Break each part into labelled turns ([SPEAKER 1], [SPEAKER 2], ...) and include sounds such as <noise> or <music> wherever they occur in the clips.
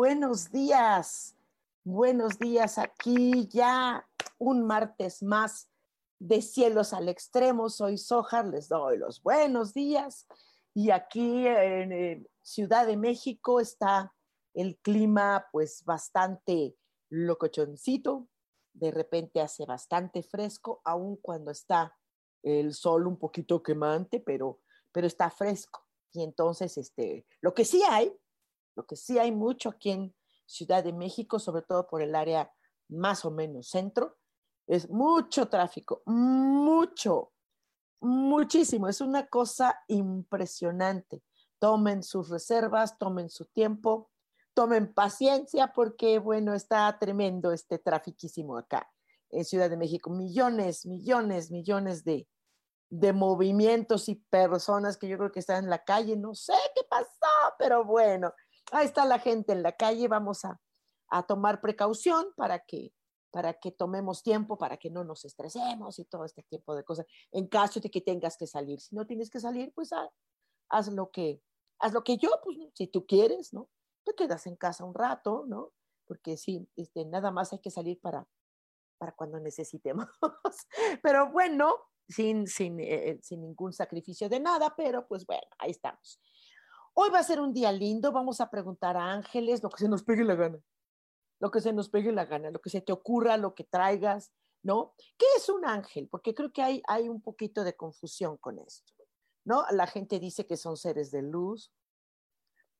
[SPEAKER 1] Buenos días. Buenos días aquí ya un martes más de cielos al extremo. Soy Sojar, les doy los buenos días. Y aquí en, Ciudad de México está el clima pues bastante locochoncito. De repente hace bastante fresco, aun cuando está el sol un poquito quemante, pero, pero está fresco. Y entonces, este, lo que sí hay, lo que sí hay mucho aquí en Ciudad de México, sobre todo por el área más o menos centro, es mucho tráfico, mucho, muchísimo. Es una cosa impresionante. Tomen sus reservas, tomen su tiempo, tomen paciencia porque, bueno, está tremendo este trafiquísimo acá en Ciudad de México. Millones, millones, millones de, de movimientos y personas que yo creo que están en la calle. No sé qué pasó, pero bueno, ahí está la gente en la calle. Vamos a, tomar precaución para que, para que tomemos tiempo, para que no nos estresemos y todo este tipo de cosas. En caso de que tengas que salir, si no tienes que salir, pues haz, lo que haz lo que yo, pues si tú quieres, ¿no? Te quedas en casa un rato, ¿no? Porque sí, este, nada más hay que salir para, para cuando necesitemos. <laughs> Pero bueno, sin, eh, sin, ningún sacrificio de nada, pero pues bueno, ahí estamos. Hoy va a ser un día lindo, vamos a preguntar a ángeles lo que se nos pegue la gana, lo que se nos pegue la gana, lo que se te ocurra, lo que traigas, ¿no? ¿Qué es un ángel? Porque creo que hay, hay un poquito de confusión con esto, ¿no? La gente dice que son seres de luz,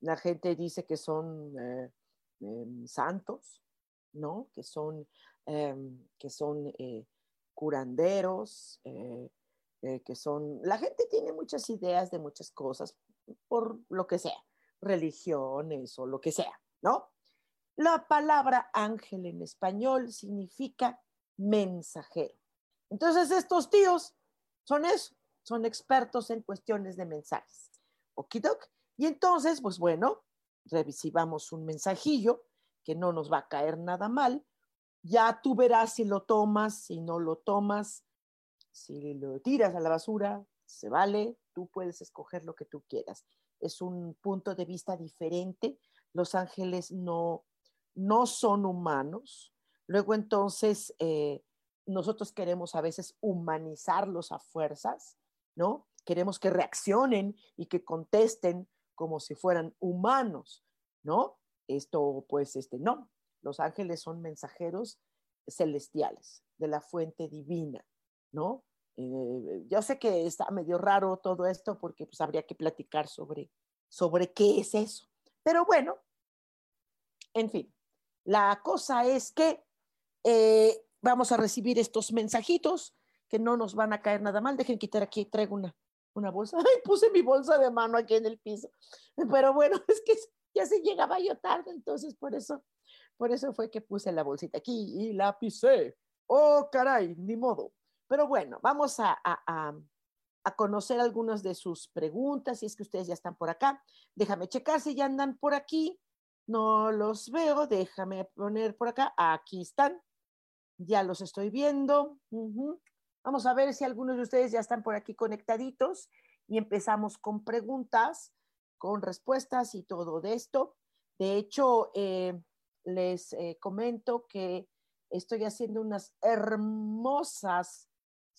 [SPEAKER 1] la gente dice que son eh, em, santos, ¿no? Que son, em, que son eh, curanderos, eh, que son, la gente tiene muchas ideas de muchas cosas, por lo que sea, religiones o lo que sea, ¿no? La palabra ángel en español significa mensajero. Entonces estos tíos son eso, son expertos en cuestiones de mensajes. Okidok. Y entonces, pues bueno, recibamos un mensajillo que no nos va a caer nada mal ya tú verás si lo tomas, si no lo tomas, si lo tiras a la basura, se vale, tú puedes escoger lo que tú quieras. Es un punto de vista diferente. Los ángeles no, no son humanos. Luego entonces eh, nosotros queremos a veces humanizarlos a fuerzas, ¿no? Queremos que reaccionen y que contesten como si fueran humanos, ¿no? Esto pues este no, los ángeles son mensajeros celestiales de la fuente divina, ¿no? Eh, yo sé que está medio raro todo esto porque pues habría que platicar sobre, sobre qué es eso. Pero bueno, en fin, la cosa es que eh, vamos a recibir estos mensajitos que no nos van a caer nada mal. Dejen quitar aquí, traigo una, una bolsa. <laughs> Ay, puse mi bolsa de mano aquí en el piso. Pero bueno, <laughs> es que ya se llegaba yo tarde, entonces por eso por eso fue que puse la bolsita aquí y la pisé. Oh, caray, ni modo. Pero bueno, vamos a, a, conocer algunas de sus preguntas, si es que ustedes ya están por acá. Déjame checar si ya andan por aquí. No los veo, déjame poner por acá. Aquí están. Ya los estoy viendo. Vamos a ver si algunos de ustedes ya están por aquí conectaditos y empezamos con preguntas, con respuestas y todo de esto. De hecho, eh, les eh, comento que estoy haciendo unas hermosas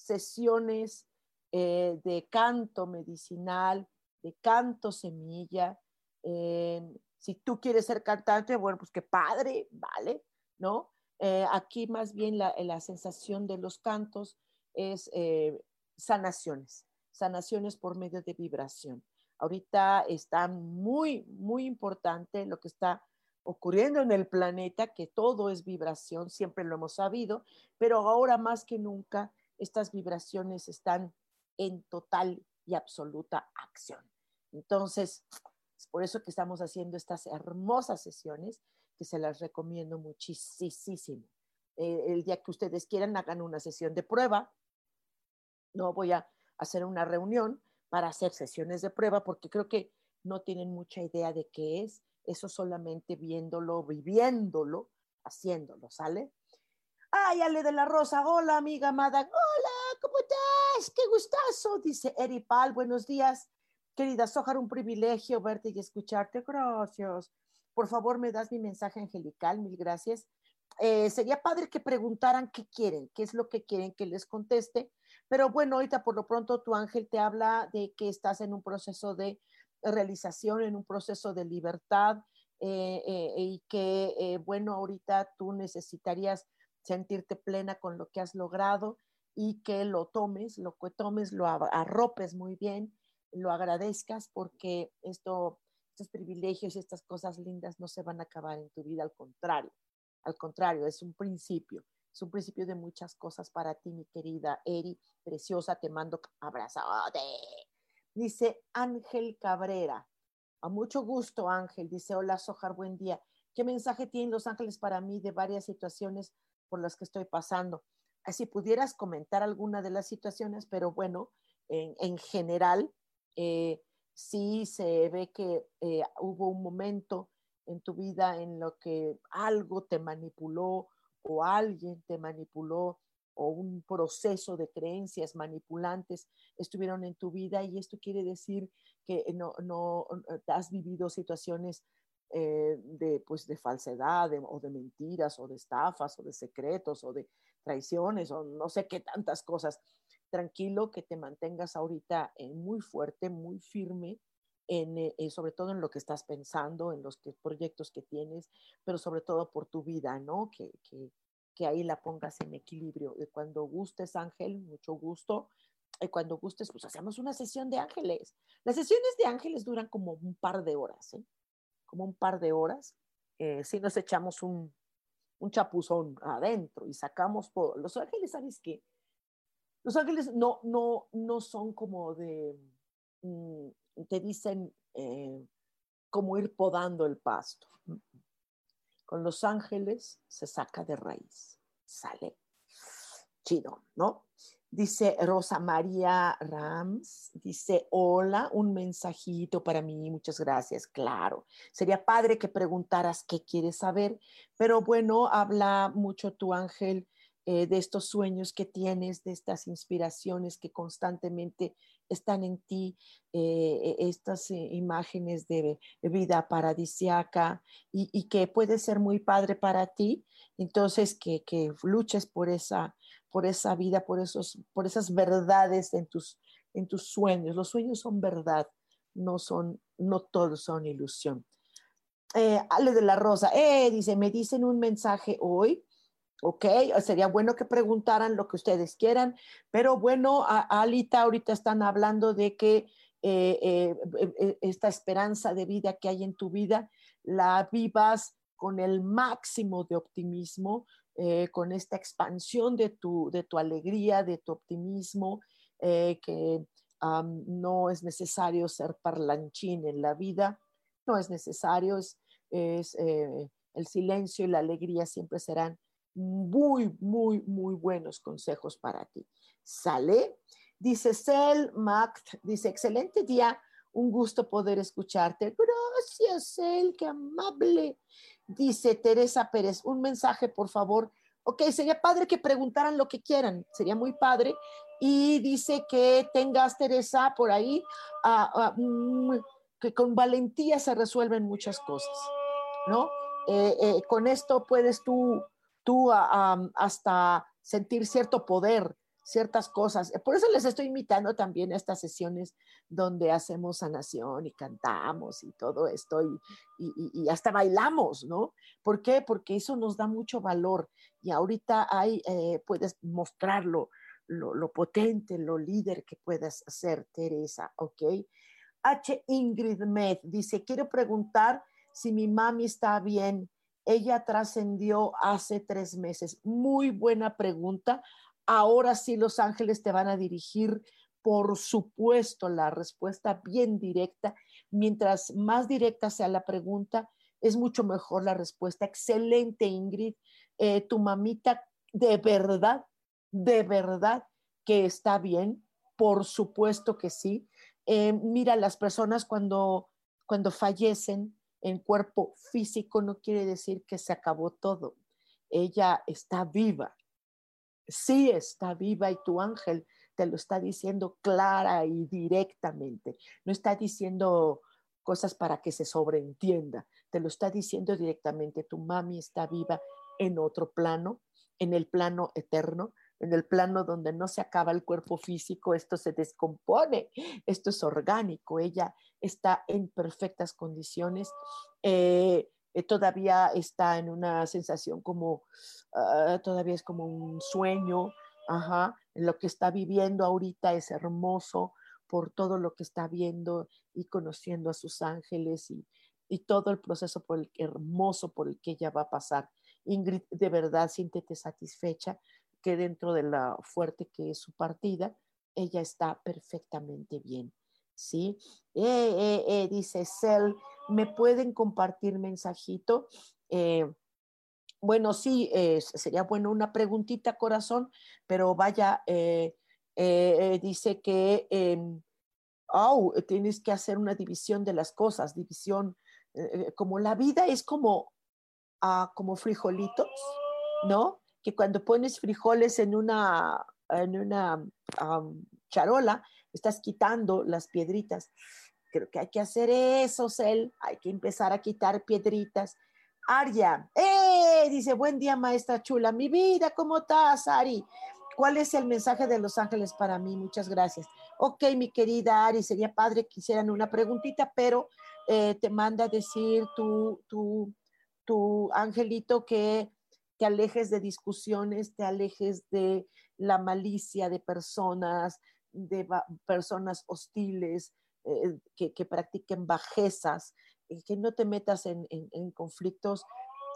[SPEAKER 1] sesiones eh, de canto medicinal de canto semilla. si tú quieres ser cantante, bueno, pues qué padre, ¿vale? ¿No? Eh, aquí más bien la, sensación de los cantos es eh, sanaciones, sanaciones por medio de vibración. Ahorita está muy, muy importante lo que está ocurriendo en el planeta, que todo es vibración, siempre lo hemos sabido, pero ahora más que nunca estas vibraciones están en total y absoluta acción. Entonces, es por eso que estamos haciendo estas hermosas sesiones que se las recomiendo muchísimo. Eh, el día que ustedes quieran, hagan una sesión de prueba. No voy a hacer una reunión para hacer sesiones de prueba porque creo que no tienen mucha idea de qué es. Eso solamente viéndolo, viviéndolo, haciéndolo, ¿sale? Ay, Ale de la Rosa, hola amiga amada, hola, ¿cómo estás? Qué gustazo, dice Eri Pal, buenos días. Querida Sojar, un privilegio verte y escucharte, gracias. Por favor, me das mi mensaje angelical, mil gracias. Eh, sería padre que preguntaran qué quieren, qué es lo que quieren que les conteste, pero bueno, ahorita por lo pronto tu ángel te habla de que estás en un proceso de realización, en un proceso de libertad eh, eh, y que, bueno, ahorita tú necesitarías sentirte plena con lo que has logrado y que lo tomes, lo que tomes, lo arropes muy bien, lo agradezcas porque esto, estos privilegios y estas cosas lindas no se van a acabar en tu vida, al contrario, al contrario, es un principio, es un principio de muchas cosas para ti, mi querida Eri, preciosa, te mando abrazote. Dice Ángel Cabrera, a mucho gusto Ángel, dice, hola Sojar, buen día. ¿Qué mensaje tienen los ángeles para mí de varias situaciones por las que estoy pasando. Si pudieras comentar alguna de las situaciones, pero bueno, en, general, eh, sí se ve que eh, hubo un momento en tu vida en lo que algo te manipuló o alguien te manipuló o un proceso de creencias manipulantes estuvieron en tu vida y esto quiere decir que no, no has vivido situaciones eh, de, pues, de falsedad o de mentiras o de estafas o de secretos o de traiciones o no sé qué tantas cosas. Tranquilo que te mantengas ahorita eh, muy fuerte, muy firme, en, eh, sobre todo en lo que estás pensando, en los que, proyectos que tienes, pero sobre todo por tu vida, ¿no? Que, que, que ahí la pongas en equilibrio. Y cuando gustes, Ángel, mucho gusto. Y cuando gustes, pues hacemos una sesión de ángeles. Las sesiones de ángeles duran como un par de horas, ¿eh? Como un par de horas, eh, si nos echamos un, un chapuzón adentro y sacamos todo. Los ángeles, ¿sabes qué? Los ángeles no, no, no son como de, mm, te dicen eh, como ir podando el pasto. Con los ángeles se saca de raíz, sale chido, ¿no? Dice Rosa María Rams, dice, hola, un mensajito para mí, muchas gracias, claro. Sería padre que preguntaras qué quieres saber, pero bueno, habla mucho tu ángel eh, de estos sueños que tienes, de estas inspiraciones que constantemente están en ti, eh, estas eh, imágenes de, vida paradisiaca y, que puede ser muy padre para ti. Entonces, que, que luches por esa por esa vida, por, esos, por esas verdades en tus, en tus sueños. Los sueños son verdad, no, son, no todos son ilusión. Eh, Ale de la Rosa, eh, dice, me dicen un mensaje hoy, ok, sería bueno que preguntaran lo que ustedes quieran, pero bueno, Alita ahorita están hablando de que eh, eh, esta esperanza de vida que hay en tu vida la vivas con el máximo de optimismo, eh, con esta expansión de tu, de tu alegría, de tu optimismo, eh, que no es necesario ser parlanchín en la vida, no es necesario, es, eh, el silencio y la alegría siempre serán muy, muy, muy buenos consejos para ti. ¿Sale? Dice Cel Mac, dice, excelente día, un gusto poder escucharte. Gracias, Cel, qué amable. Dice Teresa Pérez, un mensaje, por favor. Ok, sería padre que preguntaran lo que quieran, sería muy padre. Y dice que tengas, Teresa, por ahí, mm, que con valentía se resuelven muchas cosas, ¿no? Eh, eh, con esto puedes tú, tú hasta sentir cierto poder ciertas cosas. Por eso les estoy invitando también a estas sesiones donde hacemos sanación y cantamos y todo esto y, hasta bailamos, ¿no? ¿Por qué? Porque eso nos da mucho valor y ahorita hay, eh, puedes mostrarlo, lo, lo, potente, lo líder que puedas ser, Teresa, ¿ok? H. Ingrid Med dice, quiero preguntar si mi mami está bien. Ella trascendió hace tres meses. Muy buena pregunta. Ahora sí los ángeles te van a dirigir, por supuesto, la respuesta bien directa. Mientras más directa sea la pregunta, es mucho mejor la respuesta. Excelente, Ingrid. Eh, tu mamita, de verdad, de verdad que está bien. Por supuesto que sí. Eh, mira, las personas cuando, cuando fallecen en cuerpo físico no quiere decir que se acabó todo. Ella está viva sí está viva y tu ángel te lo está diciendo clara y directamente. No está diciendo cosas para que se sobreentienda, te lo está diciendo directamente. Tu mami está viva en otro plano, en el plano eterno, en el plano donde no se acaba el cuerpo físico, esto se descompone, esto es orgánico, ella está en perfectas condiciones. Eh, eh, todavía está en una sensación como, ah, todavía es como un sueño, ajá, lo que está viviendo ahorita es hermoso por todo lo que está viendo y conociendo a sus ángeles y, y todo el proceso por el, hermoso por el que ella va a pasar. Ingrid, de verdad, siéntete satisfecha que dentro de la fuerte que es su partida, ella está perfectamente bien. ¿Sí? Eh, eh, eh, dice Cel, ¿me pueden compartir mensajito? bueno, sí, sería bueno una preguntita, corazón, pero vaya, dice que, oh, tienes que hacer una división de las cosas, división, como la vida es como, ah, como frijolitos, ¿no? Que cuando pones frijoles en una, en una charola, estás quitando las piedritas. Creo que hay que hacer eso, Cel. Hay que empezar a quitar piedritas. Aria, ¡eh! Dice, buen día, maestra chula. Mi vida, ¿cómo estás, Ari? ¿Cuál es el mensaje de los ángeles para mí? Muchas gracias. Ok, mi querida Ari, sería padre que hicieran una preguntita, pero eh, te manda decir tu, tu, tu angelito que te alejes de discusiones, te alejes de la malicia de personas, de personas hostiles, eh, que, practiquen bajezas, eh, que no te metas en, conflictos,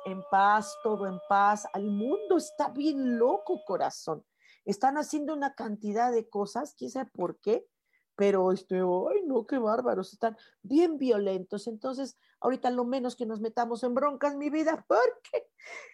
[SPEAKER 1] en paz, todo en paz. Al mundo está bien loco, corazón. Están haciendo una cantidad de cosas, quién sabe por qué, pero este, ay, no, qué bárbaros, están bien violentos. Entonces, ahorita lo menos que nos metamos en broncas, mi vida, <laughs> porque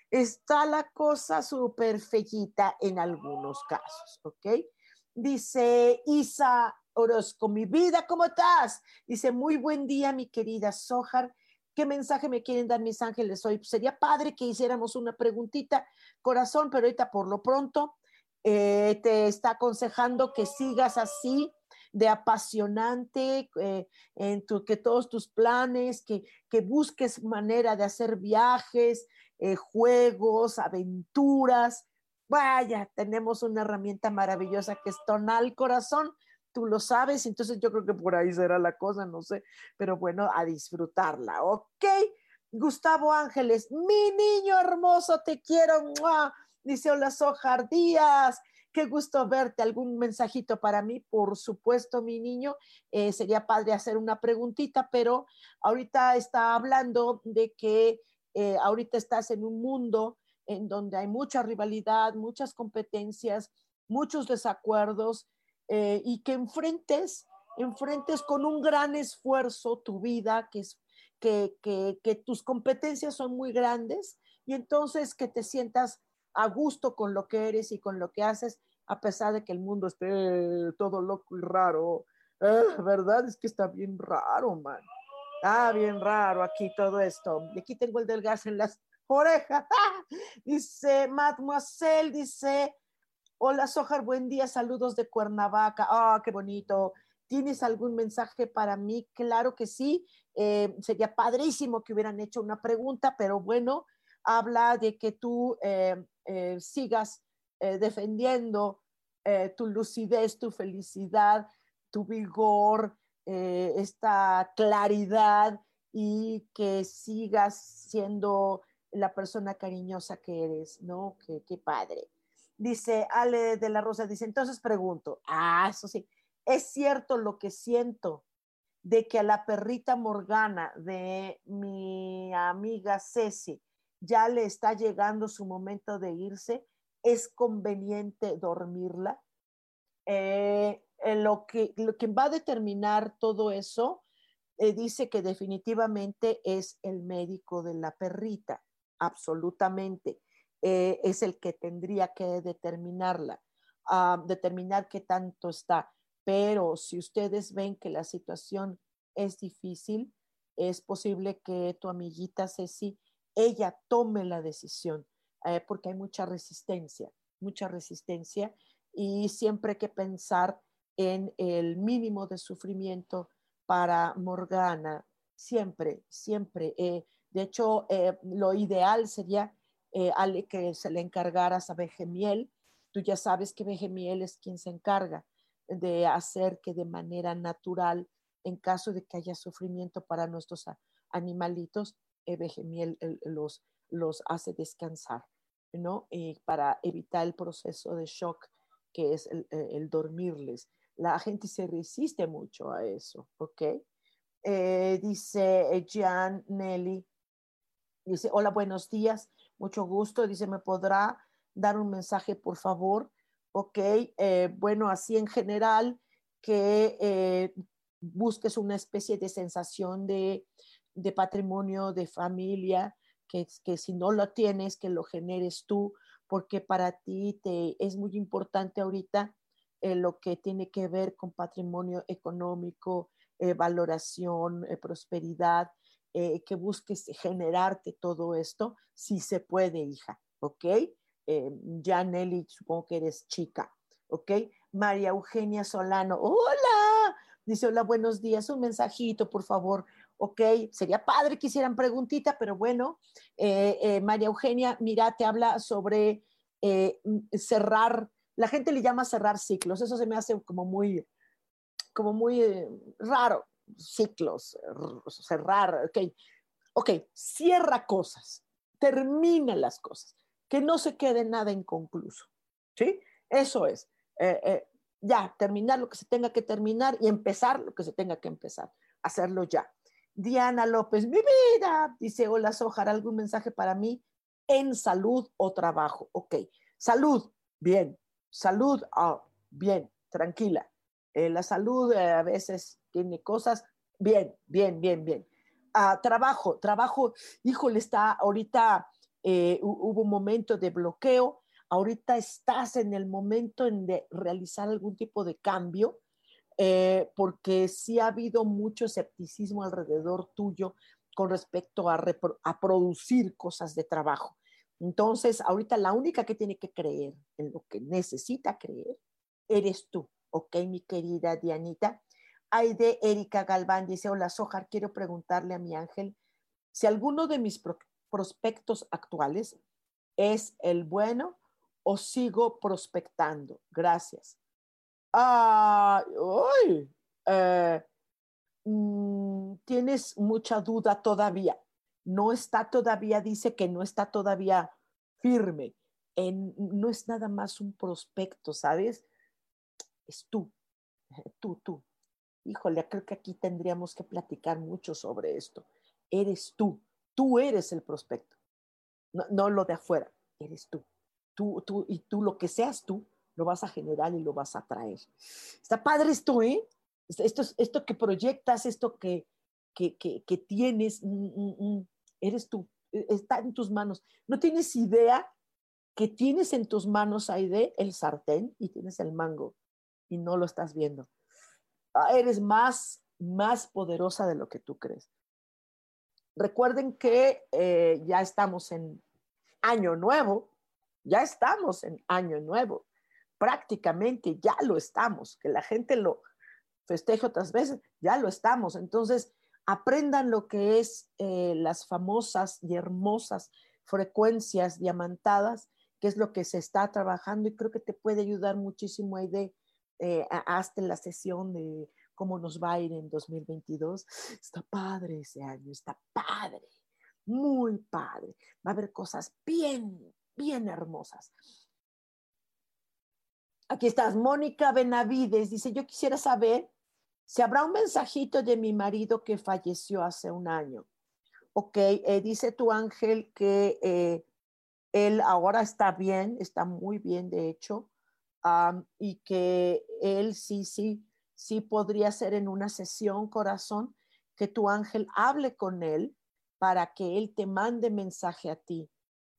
[SPEAKER 1] está la cosa súper fellita en algunos casos, ¿ok? Dice Isa Orozco, mi vida, ¿cómo estás? Dice, muy buen día, mi querida Sojar. ¿Qué mensaje me quieren dar mis ángeles hoy? sería padre que hiciéramos una preguntita, corazón, pero ahorita por lo pronto eh, te está aconsejando que sigas así de apasionante, eh, en que todos tus planes, que, que busques manera de hacer viajes, eh, juegos, aventuras, Vaya, tenemos una herramienta maravillosa que es tonal corazón. Tú lo sabes, entonces yo creo que por ahí será la cosa, no sé, pero bueno, a disfrutarla, ¿ok? Gustavo Ángeles, mi niño hermoso, te quiero. Dice, hola Sojar Díaz, qué gusto verte. ¿Algún mensajito para mí? Por supuesto, mi niño. Eh, sería padre hacer una preguntita, pero ahorita está hablando de que eh, ahorita estás en un mundo en donde hay mucha rivalidad, muchas competencias, muchos desacuerdos eh, y que enfrentes, enfrentes con un gran esfuerzo tu vida, que, es, que, tus competencias son muy grandes y entonces que te sientas a gusto con lo que eres y con lo que haces, a pesar de que el mundo esté todo loco y raro. Ah, ¿Verdad? Es que está bien raro, man. Ah, bien raro aquí todo esto. Y aquí tengo el del gas en las oreja. <laughs> dice Mademoiselle, dice, hola Sojar, buen día, saludos de Cuernavaca. Ah, qué bonito. ¿Tienes algún mensaje para mí? Claro que sí. Eh, sería padrísimo que hubieran hecho una pregunta, pero bueno, habla de que tú eh, eh, sigas defendiendo tu lucidez, tu felicidad, tu vigor, esta claridad y que sigas siendo la persona cariñosa que eres, ¿no? Qué, padre. Dice Ale de la Rosa, dice, entonces pregunto, ah, eso sí, es cierto lo que siento de que a la perrita Morgana de mi amiga Ceci ya le está llegando su momento de irse, es conveniente dormirla. Eh, lo, que, lo que va a determinar todo eso eh, dice que definitivamente es el médico de la perrita, absolutamente. Eh, es el que tendría que determinarla, ah, determinar qué tanto está. Pero si ustedes ven que la situación es difícil, es posible que tu amiguita Ceci, ella tome la decisión, eh, porque hay mucha resistencia, mucha resistencia y siempre hay que pensar en el mínimo de sufrimiento para Morgana, siempre, siempre. Eh, de hecho, eh, lo ideal sería que se le encargaras a Bejemiel. Tú ya sabes que Bejemiel es quien se encarga de hacer que de manera natural, en caso de que haya sufrimiento para nuestros animalitos, Ebegemiel los, los hace descansar, ¿no? Y para evitar el proceso de shock que es el, dormirles. La gente se resiste mucho a eso, ¿ok? Eh, dice Jean Nelly, dice, hola, buenos días, mucho gusto, dice, ¿me podrá dar un mensaje, por favor? ¿ok? Eh, bueno, así en general, que eh, busques una especie de sensación de, patrimonio, de familia, que, que, si no lo tienes, que lo generes tú, porque para ti te, es muy importante ahorita eh, lo que tiene que ver con patrimonio económico, valoración, prosperidad, que busques generarte todo esto, si se puede, hija, ¿ok? eh, ya Nelly, supongo que eres chica, ¿ok? María Eugenia Solano, hola, dice, hola, buenos días, un mensajito, por favor, ¿ok? Sería padre que hicieran preguntita, pero bueno, eh, eh, María Eugenia, mira, te habla sobre eh, cerrar, la gente le llama cerrar ciclos, eso se me hace como muy, como muy raro, ciclos, cerrar, ok, ok, cierra cosas, termina las cosas que no se quede nada inconcluso. ¿Sí? Eso es. Eh, eh, ya, terminar lo que se tenga que terminar y empezar lo que se tenga que empezar. Hacerlo ya. Diana López, mi vida, dice, hola Sojar, ¿algún mensaje para mí en salud o trabajo? Ok, salud, bien, salud, ah, bien, tranquila. Eh, la salud a veces tiene cosas, bien, bien, bien, bien. Ah, trabajo, trabajo, híjole, está ahorita eh, hubo un momento de bloqueo, ahorita estás en el momento de realizar algún tipo de cambio, eh, porque sí ha habido mucho escepticismo alrededor tuyo con respecto a, a producir cosas de trabajo. Entonces, ahorita la única que tiene que creer en lo que necesita creer eres tú, ¿ok, mi querida Dianita? De Erika Galván dice, hola Sojar, quiero preguntarle a mi ángel si alguno de mis prospectos actuales es el bueno o sigo prospectando? Gracias. Ah, tienes mucha duda todavía. No está todavía, dice que no está todavía firme. En, no es nada más un prospecto, ¿sabes? Es tú, <laughs> tú, tú. Híjole, creo que aquí tendríamos que platicar mucho sobre esto. Eres tú. Tú eres el prospecto, no, lo de afuera, eres tú. Tú, tú. Y tú, lo que seas tú, lo vas a generar y lo vas a traer. Está padre esto, ¿eh? Esto, esto que proyectas, esto que, que, que, tienes, mm, mm, mm, eres tú, e, está en tus manos. No tienes idea que tienes en tus manos, Aide, el sartén y tienes el mango y no lo estás viendo. Ah, eres más, más poderosa de lo que tú crees. Recuerden que eh, ya estamos en año nuevo, ya estamos en año nuevo, prácticamente ya lo estamos, que la gente lo festeje otras veces, ya lo estamos. Entonces, aprendan lo que es eh, las famosas y hermosas frecuencias diamantadas qué es lo que se está trabajando y creo que te puede ayudar muchísimo ahí de eh, hasta la sesión de cómo nos va a ir en 2022. Está padre ese año, está padre, muy padre. Va a haber cosas bien, bien hermosas. Aquí estás, Mónica Benavides, dice, yo quisiera saber si habrá un mensajito de mi marido que falleció hace un año. Ok, eh, dice tu ángel que eh, él ahora está bien, está muy bien de hecho, y que él sí, sí, sí podría ser en una sesión, corazón, que tu ángel hable con él para que él te mande mensaje a ti.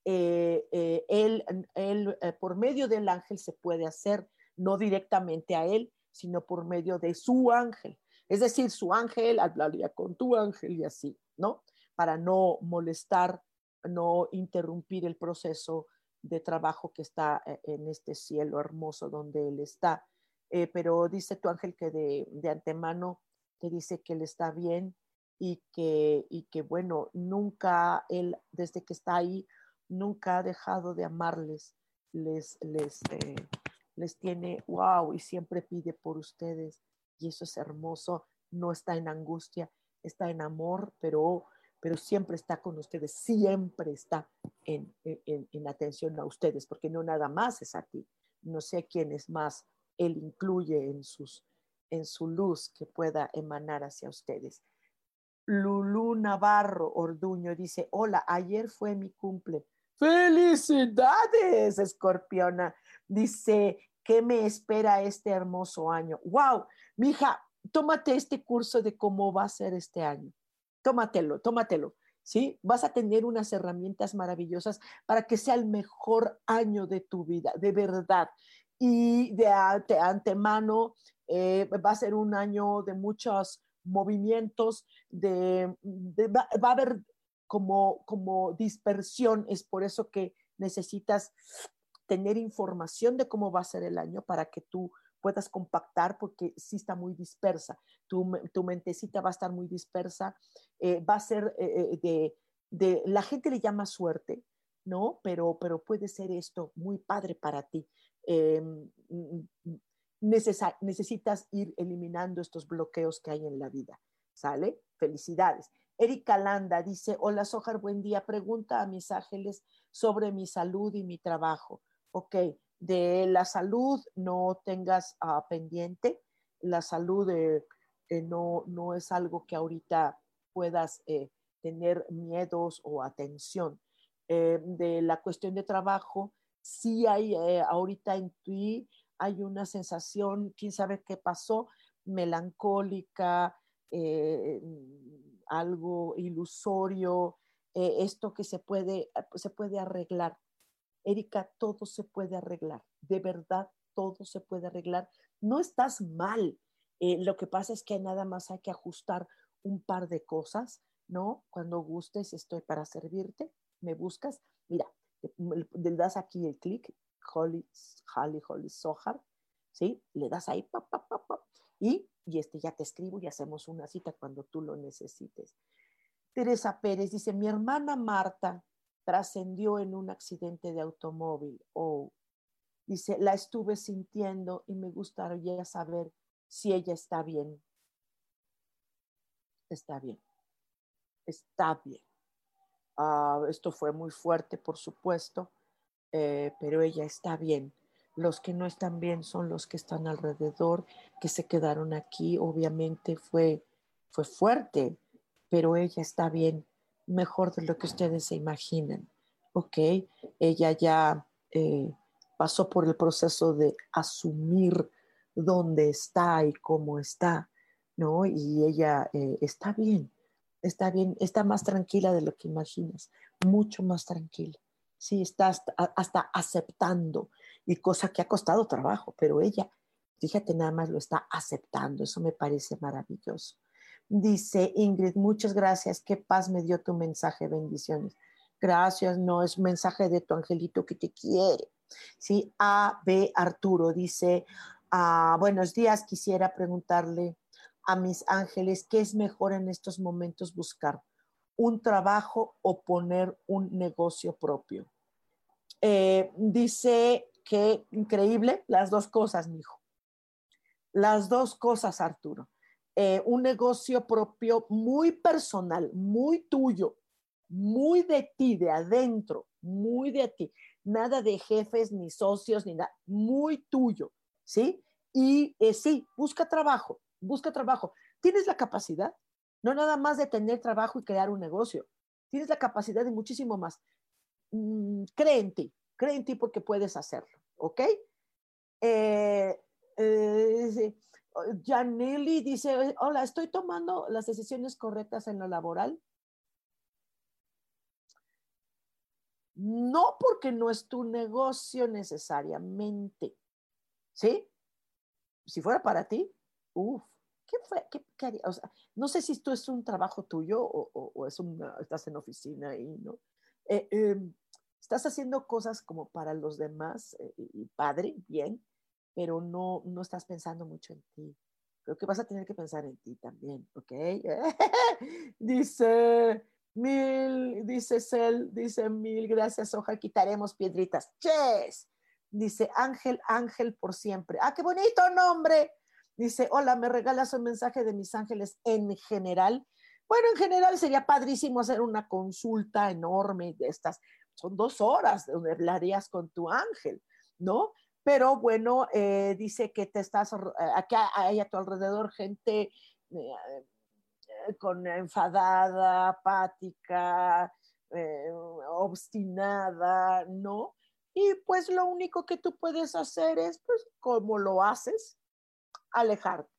[SPEAKER 1] Eh, eh, él, él eh, por medio del ángel se puede hacer, no directamente a él, sino por medio de su ángel. Es decir, su ángel hablaría con tu ángel y así, ¿no? Para no molestar no interrumpir el proceso de trabajo que está eh, en este cielo hermoso donde Él está. Eh, pero dice tu ángel que de, de, antemano te dice que Él está bien y que, y que, bueno, nunca Él, desde que está ahí, nunca ha dejado de amarles, les, les, eh, les tiene, wow, y siempre pide por ustedes. Y eso es hermoso, no está en angustia, está en amor, pero pero siempre está con ustedes, siempre está en, atención a ustedes, porque no nada más es a ti. No sé quién es más Él incluye en, sus, en su luz que pueda emanar hacia ustedes. Lulú Navarro Orduño dice, hola, ayer fue mi cumple. Felicidades, escorpiona. Dice, ¿qué me espera este hermoso año? Wow, mija, tómate este curso de cómo va a ser este año tómatelo, tómatelo. ¿Sí? Vas a tener unas herramientas maravillosas para que sea el mejor año de tu vida, de verdad. Y de, antemano eh, va a ser un año de muchos movimientos, de, va, a haber como, como dispersión, es por eso que necesitas tener información de cómo va a ser el año para que tú puedas compactar porque sí está muy dispersa. Tu, tu mentecita va a estar muy dispersa, eh, va a ser eh, eh, de, de, la gente le llama suerte, ¿no? Pero, pero puede ser esto muy padre para ti. Em, necesitas ir eliminando estos bloqueos que hay en la vida, ¿sale? Felicidades. Erika Landa dice, hola Sojar, buen día. Pregunta a mis ángeles sobre mi salud y mi trabajo. Ok, de la salud no tengas uh, pendiente. La salud eh, eh, no, no es algo que ahorita puedas eh, tener miedos o atención. de la cuestión de trabajo, sí hay ahorita en ti, hay una sensación, quién sabe qué pasó, melancólica, algo ilusorio, esto que se puede, se puede arreglar Erika, todo se puede arreglar, de verdad, todo se puede arreglar. No estás mal. Eh, lo que pasa es que nada más hay que ajustar un par de cosas, ¿no? Cuando gustes, estoy para servirte, me buscas. Mira, le das aquí el clic, Holly, Holly, Holly Sohar, ¿sí? Le das ahí, pa, y, y este ya te escribo y hacemos una cita cuando tú lo necesites. Teresa Pérez dice, mi hermana Marta trascendió en un accidente de automóvil o dice, la estuve sintiendo y me gustaría saber si ella está bien. Está bien, está bien. Ah, esto fue muy fuerte, por supuesto, eh, pero ella está bien. Los que no están bien son los que están alrededor, que se quedaron aquí. Obviamente fue, fue fuerte, pero ella está bien mejor de lo que ustedes se imaginan. Ok, ella ya eh, pasó por el proceso de asumir dónde está y cómo está, ¿no? Y ella eh, está bien, está bien, está más tranquila de lo que imaginas, mucho más tranquila. Sí, está hasta, hasta aceptando, y cosa que ha costado trabajo, pero ella, fíjate, nada más lo está aceptando, eso me parece maravilloso. Dice Ingrid, muchas gracias, qué paz me dio tu mensaje, bendiciones. Gracias, no es mensaje de tu angelito que te quiere. Sí, A. B. Arturo dice, ah, buenos días, quisiera preguntarle a mis ángeles qué es mejor en estos momentos buscar, un trabajo o poner un negocio propio. Eh, dice que increíble, las dos cosas, mijo. Las dos cosas, Arturo. Eh, un negocio propio muy personal, muy tuyo, muy de ti, de adentro, muy de ti. Nada de jefes ni socios ni nada, muy tuyo, ¿sí? Y eh, sí, busca trabajo, busca trabajo. ¿Tienes la capacidad? No nada más de tener trabajo y crear un negocio. Tienes la capacidad de muchísimo más. Mm, cree en ti, cree en ti porque puedes hacerlo, ¿ok? Eh, eh, Janelli dice, hola, ¿estoy tomando las decisiones correctas en lo laboral? No porque no es tu negocio necesariamente, ¿sí? Si fuera para ti, uff, ¿qué fue? ¿Qué, sea, no sé si esto es un trabajo tuyo o, es una, estás en oficina y ¿no? Eh, em, estás haciendo cosas como para los demás eh, y padre, bien, pero no, no estás pensando mucho en ti. Creo que vas a tener que pensar en ti también, ¿ok? <laughs> dice Mil, dice Cel, dice Mil, gracias, hoja, quitaremos piedritas. Ches. Dice Ángel, Ángel por siempre. Ah, qué bonito nombre. Dice, hola, ¿me regalas un mensaje de mis ángeles en general? Bueno, en general sería padrísimo hacer una consulta enorme de estas. Son dos horas donde hablarías con tu ángel, ¿no? Pero bueno, eh, dice que te estás, aquí hay a tu alrededor gente eh, con enfadada, apática, eh, obstinada, ¿no? Y pues lo único que tú puedes hacer es, pues, como lo haces, alejarte,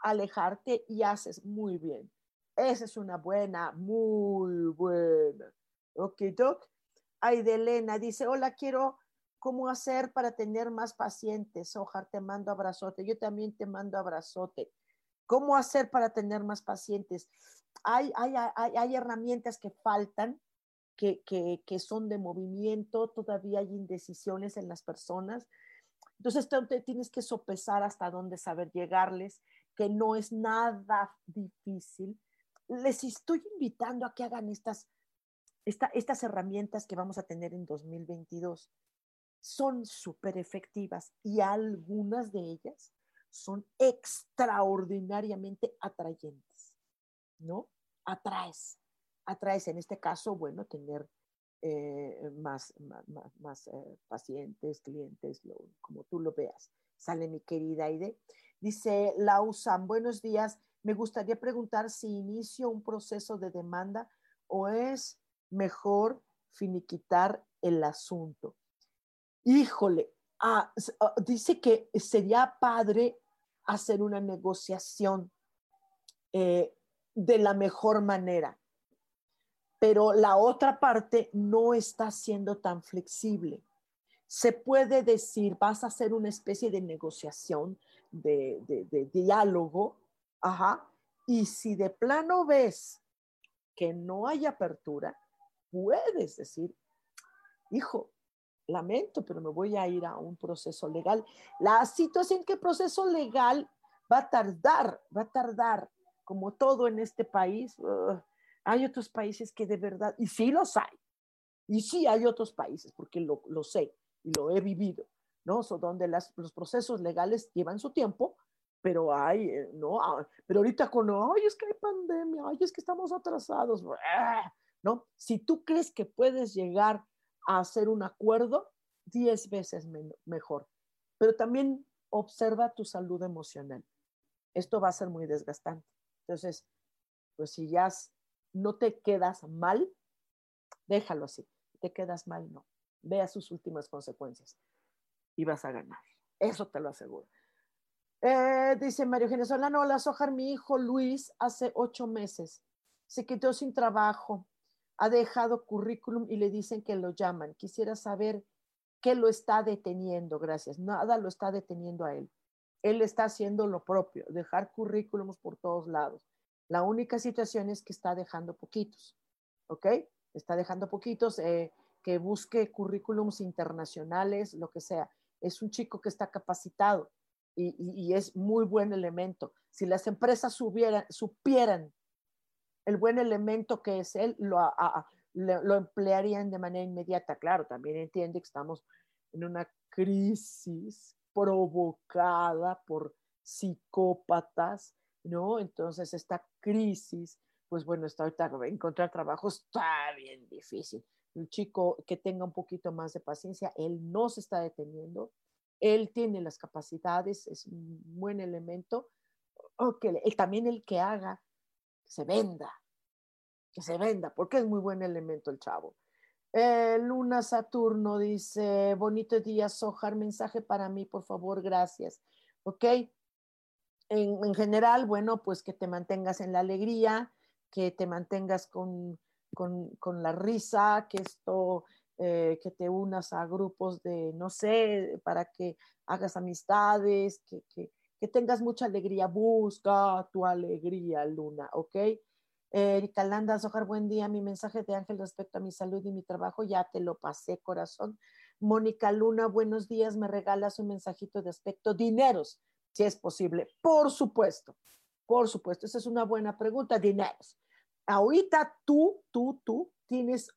[SPEAKER 1] alejarte y haces muy bien. Esa es una buena, muy buena. Ok, Doc. Aidelena dice, hola, quiero cómo hacer para tener más pacientes. Ojar, te mando abrazote. Yo también te mando abrazote. ¿Cómo hacer para tener más pacientes? Hay, hay, hay, hay herramientas que faltan, que, que, que, son de movimiento, todavía hay indecisiones en las personas. Entonces, te tienes que sopesar hasta dónde saber llegarles, que no es nada difícil. Les estoy invitando a que hagan estas, esta, estas herramientas que vamos a tener en 2022 son súper efectivas y algunas de ellas son extraordinariamente atrayentes, ¿no? Atraes, atraes en este caso, bueno, tener eh, más, más, eh, pacientes, clientes, como tú lo veas. Sale mi querida Aide. Dice Lausan, buenos días. Me gustaría preguntar si inicio un proceso de demanda o es mejor finiquitar el asunto híjole, ah, ah, dice que sería padre hacer una negociación eh, de la mejor manera, pero la otra parte no está siendo tan flexible. Se puede decir, vas a hacer una especie de negociación, de, de diálogo, ajá, y si de plano ves que no hay apertura, puedes decir, hijo, lamento, pero me voy a ir a un proceso legal. La situación que proceso legal va a tardar, va a tardar, como todo en este país. hay otros países que de verdad, y sí los hay, y sí hay otros países, porque lo, lo sé y lo he vivido, ¿no? So, donde los procesos legales llevan su tiempo, pero hay, eh, ¿no? Ah, pero ahorita con, ay, es que hay pandemia, ay, es que estamos atrasados, ¿no? Si tú crees que puedes llegar a hacer un acuerdo diez veces mejor. Pero también observa tu salud emocional. Esto va a ser muy desgastante. Entonces, pues si ya no te quedas mal, déjalo así. Te quedas mal, no. Vea sus últimas consecuencias y vas a ganar. Eso te lo aseguro. Eh, dice Mario Eugenia Solano, hola Sojar, mi hijo Luis hace ocho meses se quedó sin trabajo ha dejado currículum y le dicen que lo llaman. Quisiera saber qué lo está deteniendo, gracias. Nada lo está deteniendo a él. Él está haciendo lo propio, dejar currículums por todos lados. La única situación es que está dejando poquitos, ¿ok? Está dejando poquitos, eh, que busque currículums internacionales, lo que sea. Es un chico que está capacitado y, es muy buen elemento. Si las empresas supieran el buen elemento que es él, lo, lo emplearían de manera inmediata. Claro, también entiende que estamos en una crisis provocada por psicópatas, ¿no? Entonces, esta crisis, pues bueno, está ahorita encontrar trabajo está bien difícil. Un chico que tenga un poquito más de paciencia, él no se está deteniendo, él tiene las capacidades, es un buen elemento. Okay, también el que haga, se venda, que se venda, porque es muy buen elemento el chavo. Eh, Luna Saturno dice, bonito día, Sojar, mensaje para mí, por favor, gracias. ¿Ok? En, general, bueno, pues que te mantengas en la alegría, que te mantengas con, la risa, que esto, eh, que te unas a grupos de, no sé, para que hagas amistades, que tengas mucha alegría, busca tu alegría, Luna, ¿ok? Erika Landa, Sojar, buen día. Mi mensaje de Ángel respecto a mi salud y mi trabajo, ya te lo pasé, corazón. Mónica Luna, buenos días. Me regalas un mensajito de aspecto dineros, si es posible. Por supuesto, por supuesto. Esa es una buena pregunta. Dineros. Ahorita tú, tú, tú tienes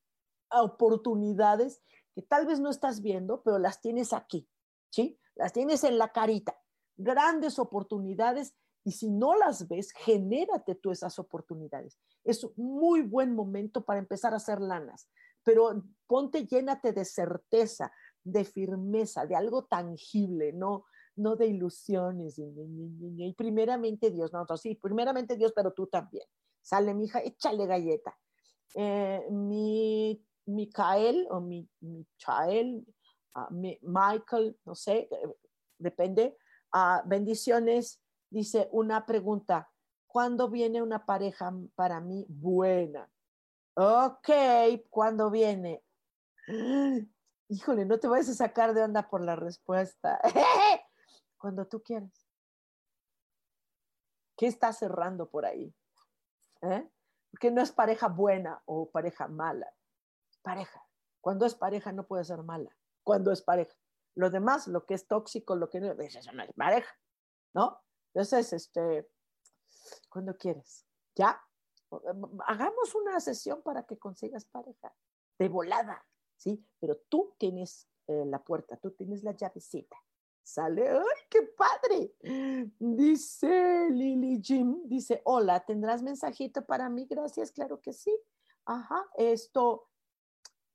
[SPEAKER 1] oportunidades que tal vez no estás viendo, pero las tienes aquí, ¿sí? Las tienes en la carita. Grandes oportunidades y si no las ves, genérate tú esas oportunidades. Es un muy buen momento para empezar a hacer lanas, pero ponte, llénate de certeza, de firmeza, de algo tangible, no, no de ilusiones. Y primeramente Dios, no, sí, primeramente Dios, pero tú también. Sale, mi hija, échale galleta. Eh, mi Micael o mi Michael, ah, Michael, no sé, eh, depende. Uh, bendiciones Dice una pregunta, ¿cuándo viene una pareja para mí buena? Ok, ¿cuándo viene? <gasps> Híjole, no te vayas a sacar de onda por la respuesta. <laughs> Cuando tú quieras. ¿Qué está cerrando por ahí? ¿Eh? Porque no es pareja buena o pareja mala. Pareja. Cuando es pareja no puede ser mala. Cuando es pareja. Lo demás, lo que es tóxico, lo que no, eso no es pareja, ¿no? Entonces, este, cuando quieres, ya, hagamos una sesión para que consigas pareja, de volada, ¿sí? Pero tú tienes eh, la puerta, tú tienes la llavecita. Sale, ¡ay, qué padre! Dice Lily Jim, dice, hola, ¿tendrás mensajito para mí? Gracias, claro que sí. Ajá, esto,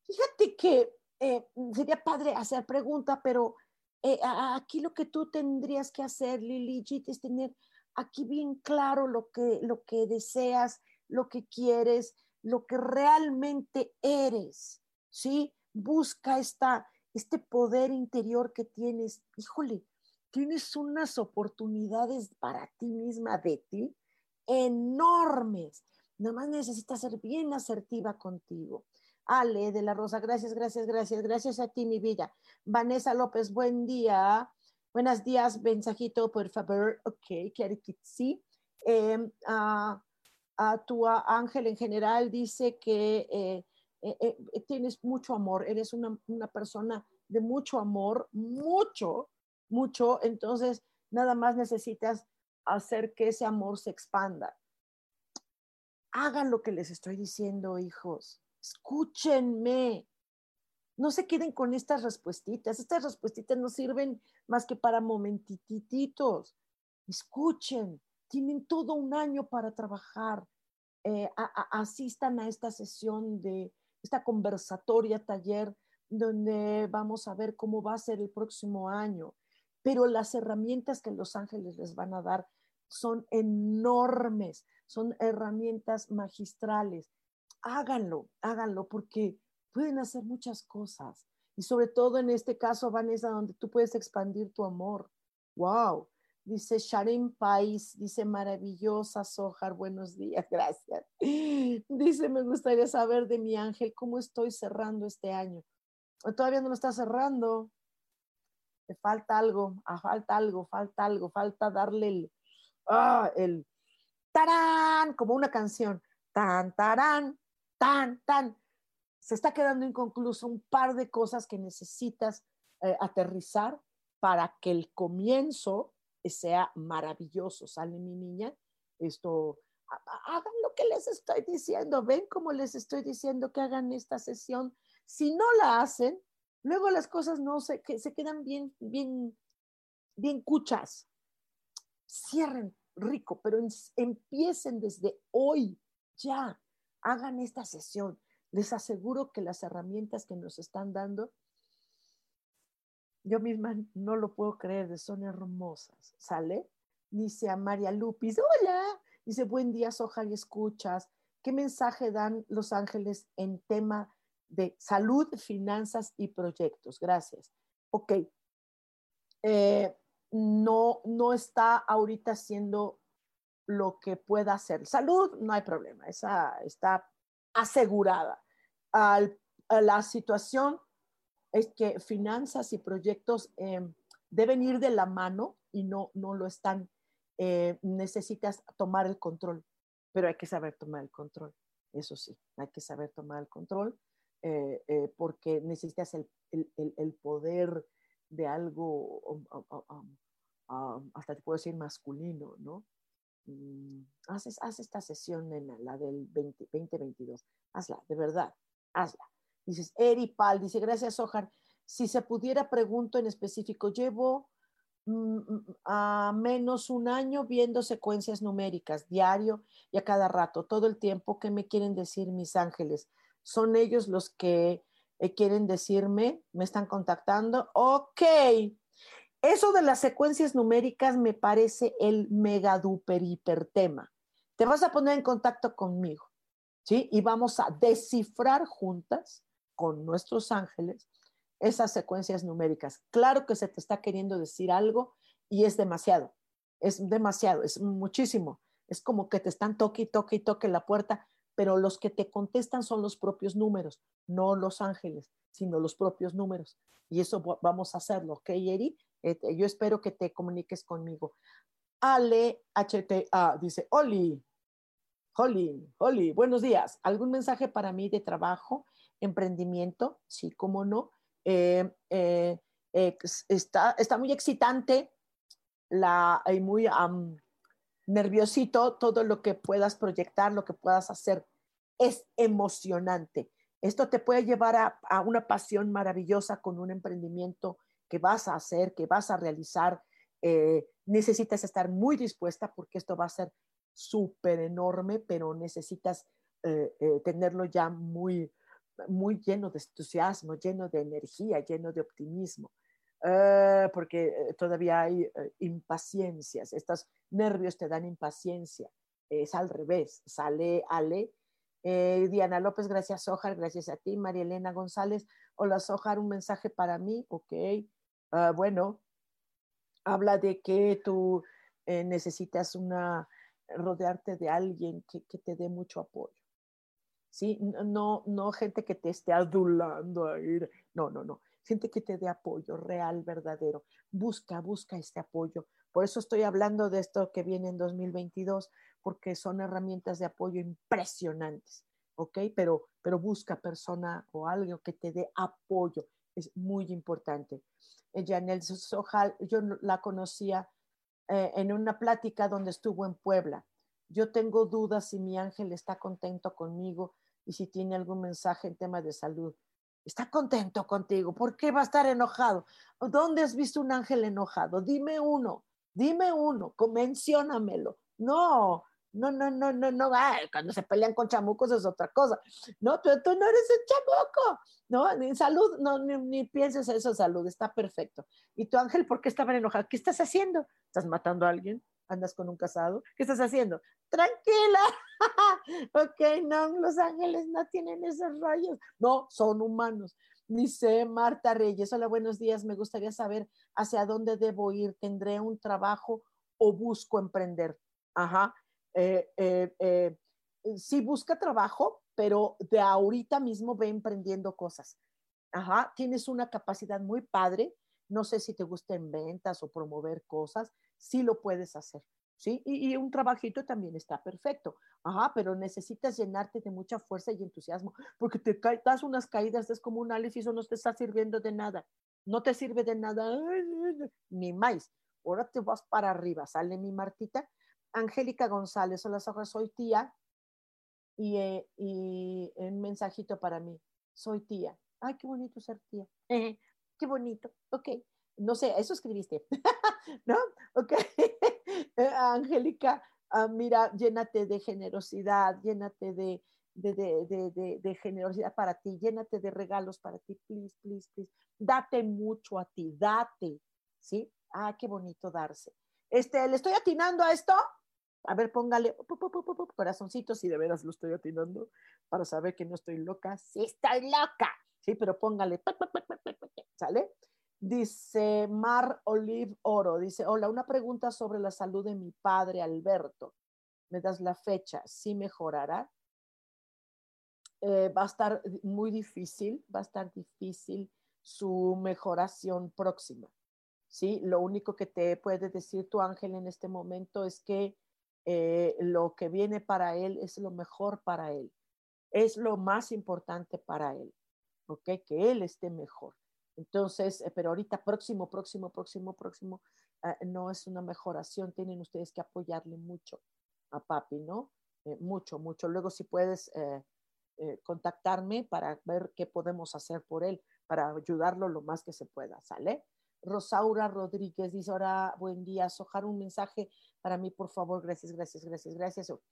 [SPEAKER 1] fíjate que eh, sería padre hacer pregunta, pero eh, aquí lo que tú tendrías que hacer, Lili, es tener aquí bien claro lo que, lo que deseas, lo que quieres, lo que realmente eres, ¿sí? Busca esta, este poder interior que tienes. Híjole, tienes unas oportunidades para ti misma, de ti, enormes. Nada más necesitas ser bien asertiva contigo. Ale de la Rosa, gracias, gracias, gracias, gracias a ti, mi vida. Vanessa López, buen día. Buenos días, mensajito, por favor. Ok, quiero que sí. Em, a, tu ángel en general dice que eh, eh, eh, tienes mucho amor, eres una, una persona de mucho amor, mucho, mucho. Entonces, nada más necesitas hacer que ese amor se expanda. Hagan lo que les estoy diciendo, hijos escúchenme. No se queden con estas respuestitas. Estas respuestitas no sirven más que para momentititos. Escuchen, tienen todo un año para trabajar. Eh, asistan a esta sesión de esta conversatoria taller donde vamos a ver cómo va a ser el próximo año. Pero las herramientas que los ángeles les van a dar son enormes, son herramientas magistrales háganlo, háganlo, porque pueden hacer muchas cosas. Y sobre todo en este caso, Vanessa, donde tú puedes expandir tu amor. ¡Wow! Dice Sharim Pais, dice maravillosa Sojar, buenos días, <laughs> gracias. Dice, me gustaría saber de mi ángel cómo estoy cerrando este año. Todavía no lo está cerrando. Le falta algo, ah, falta algo, falta algo, falta darle el, ah, el tarán, como una canción. Tan, tarán, tan, tan, se está quedando inconcluso un par de cosas que necesitas eh, aterrizar para que el comienzo sea maravilloso. Sale mi niña, esto hagan lo que les estoy diciendo, ven como les estoy diciendo que hagan esta sesión. Si no la hacen, luego las cosas no se, que se quedan bien, bien, bien cuchas. Cierren rico, pero empiecen desde hoy, ya, hagan esta sesión. Les aseguro que las herramientas que nos están dando, yo misma no lo puedo creer, son hermosas, ¿sale? Dice a María Lupis, hola, dice, buen día, Soja, y escuchas. ¿Qué mensaje dan los ángeles en tema de salud, finanzas y proyectos? Gracias. Ok. Eh, no, no está ahorita haciendo lo que pueda hacer. Salud, no hay problema, esa está asegurada. la situación es que finanzas y proyectos em, deben ir de la mano y no, no lo están. Eh, necesitas tomar el control, pero hay que saber tomar el control. Eso sí, hay que saber tomar el control eh, eh, porque necesitas el, el, poder de algo, um, um, um, hasta te puedo decir masculino, ¿no? Mm, haz, esta sesión, nena, la del 2022. Hazla, de verdad, hazla. Dices, Eri Pal, dice, gracias, Ojar. Si se pudiera, pregunto en específico, llevo mm, mm, a menos un año viendo secuencias numéricas, diario y a cada rato, todo el tiempo. ¿Qué me quieren decir mis ángeles? ¿Son ellos los que eh, quieren decirme? ¿Me están contactando? Ok. Eso de las secuencias numéricas me parece el mega duper hiper tema. Te vas a poner en contacto conmigo, ¿sí? Y vamos a descifrar juntas con nuestros ángeles esas secuencias numéricas. Claro que se te está queriendo decir algo y es demasiado, es demasiado, es muchísimo. Es como que te están toque y toque y toque la puerta, pero los que te contestan son los propios números, no los ángeles, sino los propios números. Y eso vamos a hacerlo, ¿ok, Eri? Este, yo espero que te comuniques conmigo. Ale HTA dice, Oli, Oli, Oli, buenos días. ¿Algún mensaje para mí de trabajo, emprendimiento? Sí, cómo no. Eh, eh, eh, está, está muy excitante y muy nerviosito todo lo que puedas proyectar, lo que puedas hacer. Es emocionante. Esto te puede llevar a una pasión maravillosa con un emprendimiento que vas a hacer, que vas a realizar, eh, necesitas estar muy dispuesta porque esto va a ser súper enorme, pero necesitas eh, eh, tenerlo ya muy, muy lleno de entusiasmo, lleno de energía, lleno de optimismo, porque todavía hay impaciencias, estos nervios te dan impaciencia, es al revés, sale Ale. Diana López, gracias Sojar, gracias a ti. María Elena González, hola Sojar, un mensaje para mí, ok. Ah, bueno, habla de que tú eh, necesitas una, rodearte de alguien que, te dé mucho apoyo. ¿Sí? No, no gente que te esté adulando a ir, no, no, no, gente que te dé apoyo real, verdadero. Busca, busca este apoyo. Por eso estoy hablando de esto que viene en 2022, porque son herramientas de apoyo impresionantes, ¿ok? Pero, pero busca persona o algo que te dé apoyo, es muy importante. Janel Sojal, yo la conocía eh, en una plática donde estuvo en Puebla. Yo tengo dudas si mi ángel está contento conmigo y si tiene algún mensaje en tema de salud. Está contento contigo. ¿Por qué va a estar enojado? ¿Dónde has visto un ángel enojado? Dime uno, dime uno, menciónamelo. No, no, no, no, no, no, cuando se pelean con chamucos es otra cosa. No, pero tú no eres un chamuco, ¿no? Ni salud, no, ni, pienses eso, salud, está perfecto. ¿Y tu ángel por qué estaba enojado? ¿Qué estás haciendo? ¿Estás matando a alguien? ¿Andas con un casado? ¿Qué estás haciendo? Tranquila. <laughs> ok, no, los ángeles no tienen esos rollos. No, son humanos. Dice Marta Reyes, hola, buenos días. Me gustaría saber hacia dónde debo ir. ¿Tendré un trabajo o busco emprender? Ajá eh, eh, eh, sí busca trabajo, pero de ahorita mismo ve emprendiendo cosas. Ajá, tienes una capacidad muy padre. No sé si te gusta en ventas o promover cosas, sí lo puedes hacer. ¿sí? Y, un trabajito también está perfecto. Ajá, pero necesitas llenarte de mucha fuerza y entusiasmo, porque te das unas caídas es como un y eso no te está sirviendo de nada. No te sirve de nada, ni más. Ahora te vas para arriba, sale mi Martita, Angélica González, hola Soja, soy tía y, eh, y un mensajito para mí, soy tía. Ay, qué bonito ser tía. qué bonito, ok. No sé, eso escribiste, <laughs> ¿no? Ok. <laughs> Angélica, ah, mira, llénate de generosidad, llénate de, de, de, de, generosidad para ti, llénate de regalos para ti, please, please, please. Date mucho a ti, date, ¿sí? Ah, qué bonito darse. Este, ¿le estoy atinando a esto? A ver, póngale corazoncito si de veras lo estoy atinando para saber que no estoy loca. Sí, estoy loca. Sí, pero póngale. ¿Sale? Dice Mar Olive Oro. Dice, hola, una pregunta sobre la salud de mi padre Alberto. ¿Me das la fecha? ¿Sí mejorará? Eh, va a estar muy difícil, va a estar difícil su mejoración próxima. ¿sí? Lo único que te puede decir tu ángel en este momento es que eh, lo que viene para él es lo mejor para él, es lo más importante para él, ¿ok? Que él esté mejor. Entonces, eh, pero ahorita próximo, próximo, próximo, próximo, no es una mejoración, tienen ustedes que apoyarle mucho a papi, ¿no? mucho, mucho. Luego si puedes eh, contactarme para ver qué podemos hacer por él, para ayudarlo lo más que se pueda, ¿sale? Rosaura Rodríguez dice, ahora buen día, sojar un mensaje para mí, por favor, gracias, gracias, gracias, gracias, ok.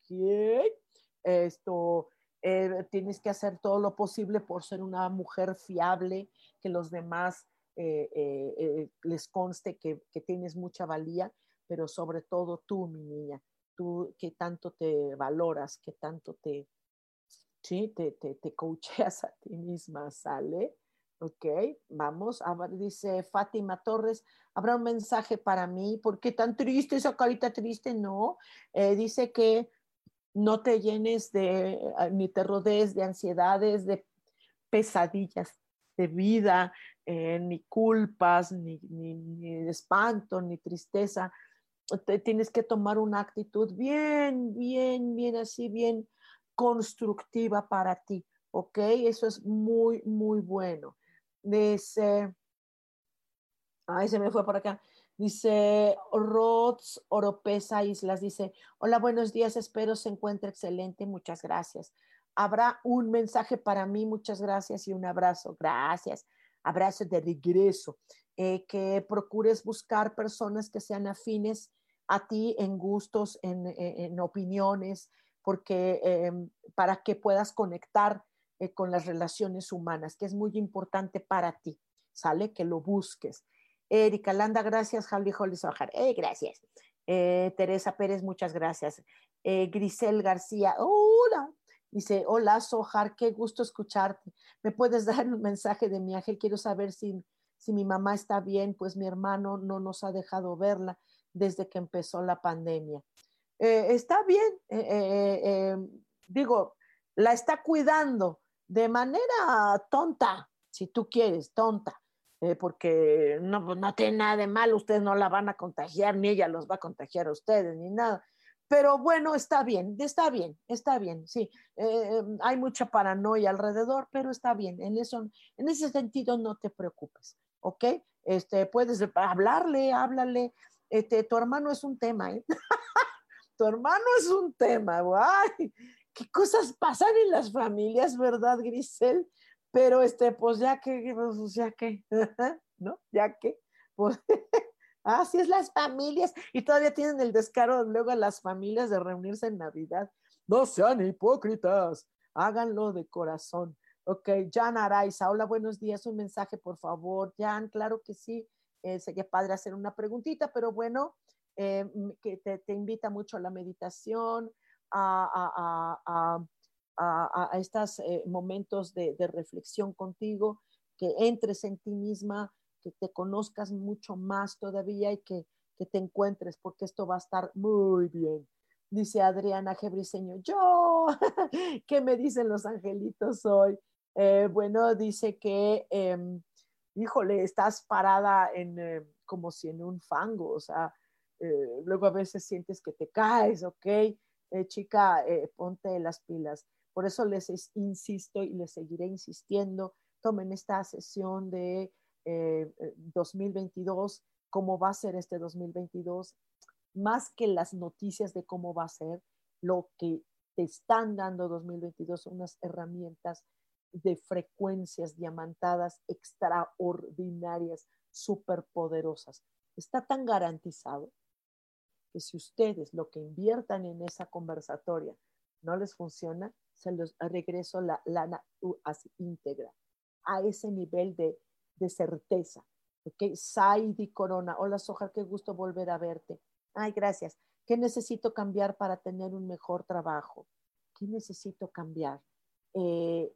[SPEAKER 1] Esto, eh, tienes que hacer todo lo posible por ser una mujer fiable, que los demás eh, les conste que, que, tienes mucha valía, pero sobre todo tú, mi niña, tú que tanto te valoras, que tanto te, ¿sí? Te, te, te coacheas a ti misma, ¿sale? Ok, vamos. A dice Fátima Torres, ¿habrá un mensaje para mí? ¿Por qué tan triste esa carita triste? No. Eh, dice que no te llenes de, ah, ni te rodees de ansiedades, de pesadillas de vida, eh, ni culpas, ni, ni, espanto, ni tristeza. Te, tienes que tomar una actitud bien, bien, bien así, bien constructiva para ti, ¿ok? Eso es muy, muy bueno. Dice, ay, se me fue por acá. Dice Rods Oropesa Islas, dice, hola, buenos días, espero se encuentre excelente, muchas gracias. Habrá un mensaje para mí, muchas gracias y un abrazo, gracias. Abrazo de regreso. Eh, que procures buscar personas que sean afines a ti en gustos, en, en opiniones, porque em, para que puedas conectar eh, con las relaciones humanas, que es muy importante para ti, ¿sale? Que lo busques. Erika Landa, gracias. Javi Holly Sojar, eh, gracias. Eh, Teresa Pérez, muchas gracias. Grisel García, hola. Dice, hola Sojar, qué gusto escucharte. ¿Me puedes <laughs> dar un mensaje de mi ángel? Quiero saber si, si mi mamá está bien, pues mi hermano no nos ha dejado verla desde que empezó la pandemia. Está bien, digo, la está cuidando de manera tonta, si tú quieres, tonta, porque no, pues, no tiene nada de mal, ustedes no la van a contagiar, ni ella los va a contagiar a ustedes, ni nada. Pero bueno, está bien, está bien, está bien, sí. hay mucha paranoia alrededor, pero está bien. En, eso, en ese sentido, no te preocupes, ¿ok? Este, puedes hablarle, háblale. Este, tu hermano es un tema, ¿eh? <laughs> tu hermano es un tema, guay, qué cosas pasan en las familias, ¿verdad, Grisel? Pero este, pues ya que, pues ya que, <laughs> ¿no? Ya que, pues, <laughs> así es las familias, y todavía tienen el descaro luego a las familias de reunirse en Navidad. No sean hipócritas, háganlo de corazón. Ok, Jan Araiza, hola, buenos días, un mensaje, por favor. Jan, claro que sí, eh, sería padre hacer una preguntita, pero bueno, eh, que te, invita mucho a la meditación, a, estos eh, momentos de, reflexión contigo, que entres en ti misma, que te conozcas mucho más todavía y que, te encuentres, porque esto va a estar muy bien. Dice Adriana Gebriseño, yo, <laughs> ¿qué me dicen los angelitos hoy? Eh, bueno, dice que, em, híjole, estás parada en como si en un fango, o sea, eh, luego a veces sientes que te caes, ¿ok? Eh, chica, eh, ponte las pilas. Por eso les insisto y les seguiré insistiendo, tomen esta sesión de 2022, cómo va a ser este 2022. más que las noticias de cómo va a ser, lo que te están dando 2022 son unas herramientas de frecuencias diamantadas extraordinarias, superpoderosas. Está tan garantizado que si ustedes lo que inviertan en esa conversatoria no les funciona, se los regreso la lana así íntegra, a ese nivel de, de certeza. ¿Ok? Saidi Corona, hola Soja, qué gusto volver a verte. Ay, gracias. ¿Qué necesito cambiar para tener un mejor trabajo? ¿Qué necesito cambiar? Eh,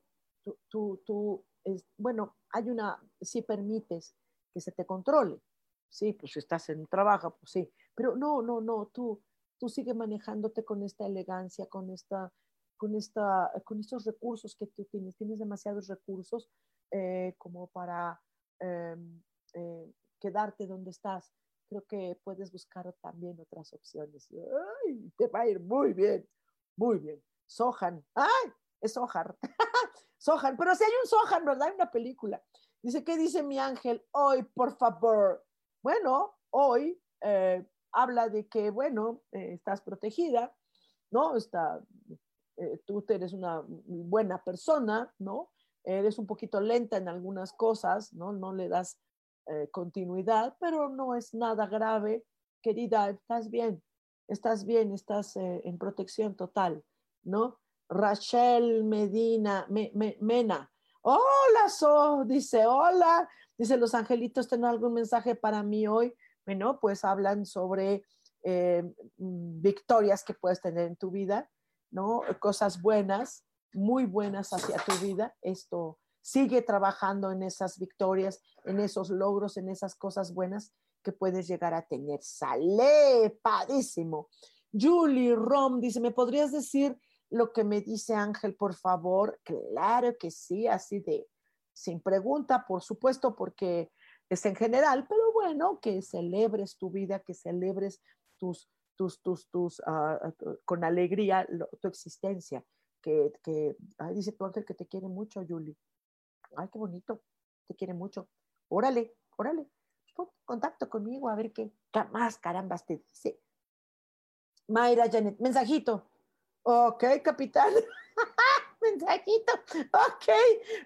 [SPEAKER 1] tú, tú, bueno, hay una, si permites que se te controle, sí, pues si estás en trabajo, pues sí, pero no, no, no, tú, tú sigue manejándote con esta elegancia, con esta, con esta, con estos recursos que tú tienes, tienes demasiados recursos eh, como para em, eh, quedarte donde estás creo que puedes buscar también otras opciones. Ay, te va a ir muy bien, muy bien. Sohan, ¡ay! Es Sohan. <laughs> Sohan, pero si hay un Sohan, ¿verdad? Hay una película. Dice, ¿qué dice mi ángel? Hoy, por favor. Bueno, hoy eh, habla de que, bueno, eh, estás protegida, ¿no? Está, eh, tú eres una buena persona, ¿no? Eres un poquito lenta en algunas cosas, ¿no? No le das eh, continuidad, pero no es nada grave. Querida, estás bien, estás bien, estás en protección total, ¿no? Rachel Medina, Mena. Hola, So, dice, hola. Dice, los angelitos, ¿tienen algún mensaje para mí hoy? Bueno, pues hablan sobre eh, mm, victorias que puedes tener en tu vida, ¿no? Cosas buenas, muy buenas hacia tu vida. Esto Sigue trabajando en esas victorias, en esos logros, en esas cosas buenas que puedes llegar a tener. Sale, padísimo. Julie Rom dice, ¿me podrías decir lo que me dice Ángel, por favor? Claro que sí, así de, sin pregunta, por supuesto, porque es en general, pero bueno, que celebres tu vida, que celebres tus, tus, tus, tus, uh, con alegría tu existencia. Que, que dice tu ángel que te quiere mucho, Julie ay, qué bonito, te quiere mucho. Órale, órale, pon contacto conmigo a ver qué más carambas te dice. Mayra Janet, mensajito. Ok, capitán. <laughs> mensajito. Ok,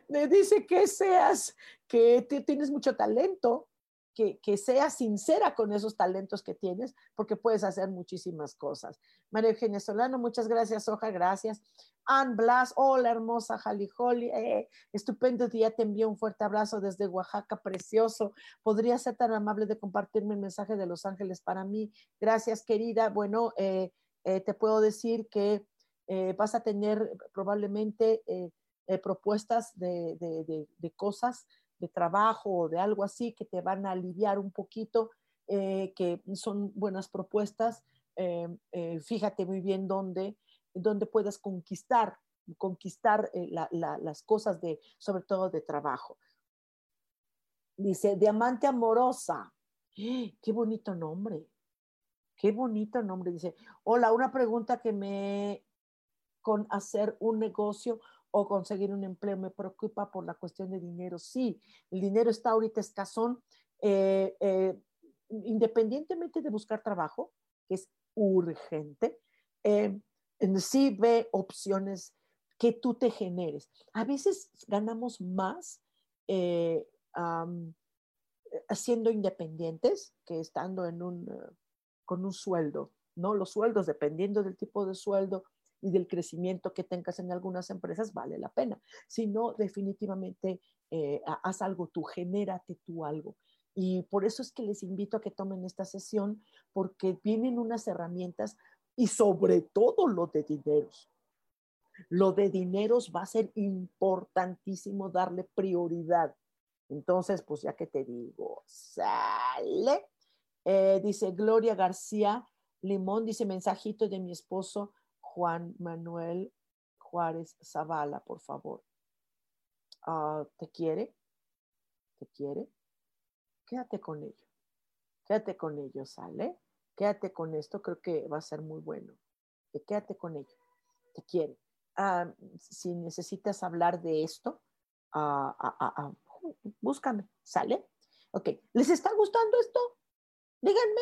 [SPEAKER 1] me dice que seas, que tienes mucho talento, que, que seas sincera con esos talentos que tienes, porque puedes hacer muchísimas cosas. María Eugenia Solano, muchas gracias, Soja, gracias. Ann Blas, hola hermosa Jali eh, estupendo día, te envío un fuerte abrazo desde Oaxaca, precioso. ¿Podría ser tan amable de compartirme el mensaje de Los Ángeles para mí? Gracias, querida. Bueno, eh, eh, te puedo decir que vas a tener probablemente propuestas de, de, cosas, de trabajo o de algo así que te van a aliviar un poquito, que son buenas propuestas. fíjate muy bien dónde donde puedas conquistar, conquistar eh, las cosas de, sobre todo de trabajo. Dice, Diamante Amorosa. Qué bonito nombre. Qué bonito nombre. Dice, hola, una pregunta que me con hacer un negocio o conseguir un empleo me preocupa por la cuestión de dinero. Sí, el dinero está ahorita escasón. Eh, eh, independientemente de buscar trabajo, que es urgente, sí ve opciones que tú te generes. A veces ganamos más eh, siendo independientes que estando en un, eh, con un sueldo, ¿no? Los sueldos, dependiendo del tipo de sueldo y del crecimiento que tengas en algunas empresas, vale la pena. Si no, definitivamente eh, haz algo tú, genérate tú algo. Y por eso es que les invito a que tomen esta sesión, porque vienen unas herramientas y sobre todo lo de dineros. Lo de dineros va a ser importantísimo darle prioridad. Entonces, pues ya que te digo, sale. Eh, dice Gloria García Limón, dice mensajito de mi esposo Juan Manuel Juárez Zavala, por favor. Ah, ¿Te quiere? ¿Te quiere? Quédate con ello. Quédate con ello, ¿sale? quédate con esto, creo que va a ser muy bueno. Quédate con ello, te quiere. Ah, si necesitas hablar de esto, ah, búscame, ¿sale? Ok, ¿les está gustando esto? Díganme,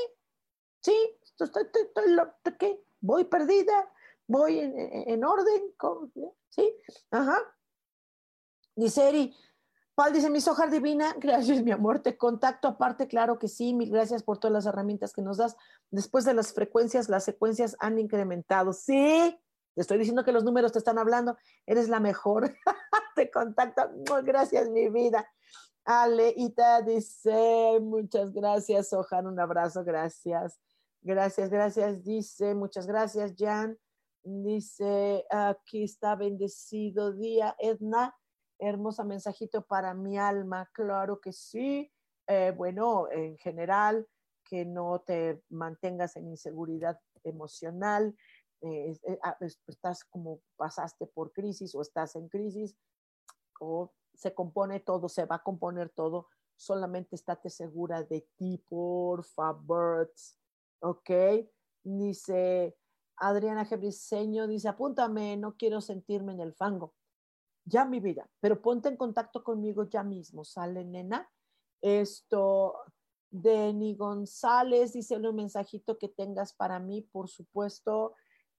[SPEAKER 1] Sí, estoy, estoy, ¿qué? Voy perdida, voy en, orden, ¿sí? Ajá. Dice Eri, Pal dice, mi soja divina, <laughs> gracias mi amor, te contacto aparte, claro que sí, mil gracias por todas las herramientas que nos das. Después de las frecuencias, las secuencias han incrementado. Sí, te estoy diciendo que los números te están hablando, eres la mejor. <laughs> te contacto, gracias mi vida. Aleita dice, muchas gracias, Sohan, un abrazo, gracias. Gracias, gracias, dice, muchas gracias, Jan. Dice, aquí está bendecido día, Edna. Hermosa mensajito para mi alma, claro que sí. Eh, bueno, en general, que no te mantengas en inseguridad emocional, eh, eh, estás como pasaste por crisis o estás en crisis, o se compone todo, se va a componer todo, solamente estate segura de ti, por favor, ¿ok? Dice Adriana Gebriseño, dice, apúntame, no quiero sentirme en el fango. Ya mi vida, pero ponte en contacto conmigo ya mismo, ¿sale, nena? Esto, Denny González, dice un mensajito que tengas para mí, por supuesto,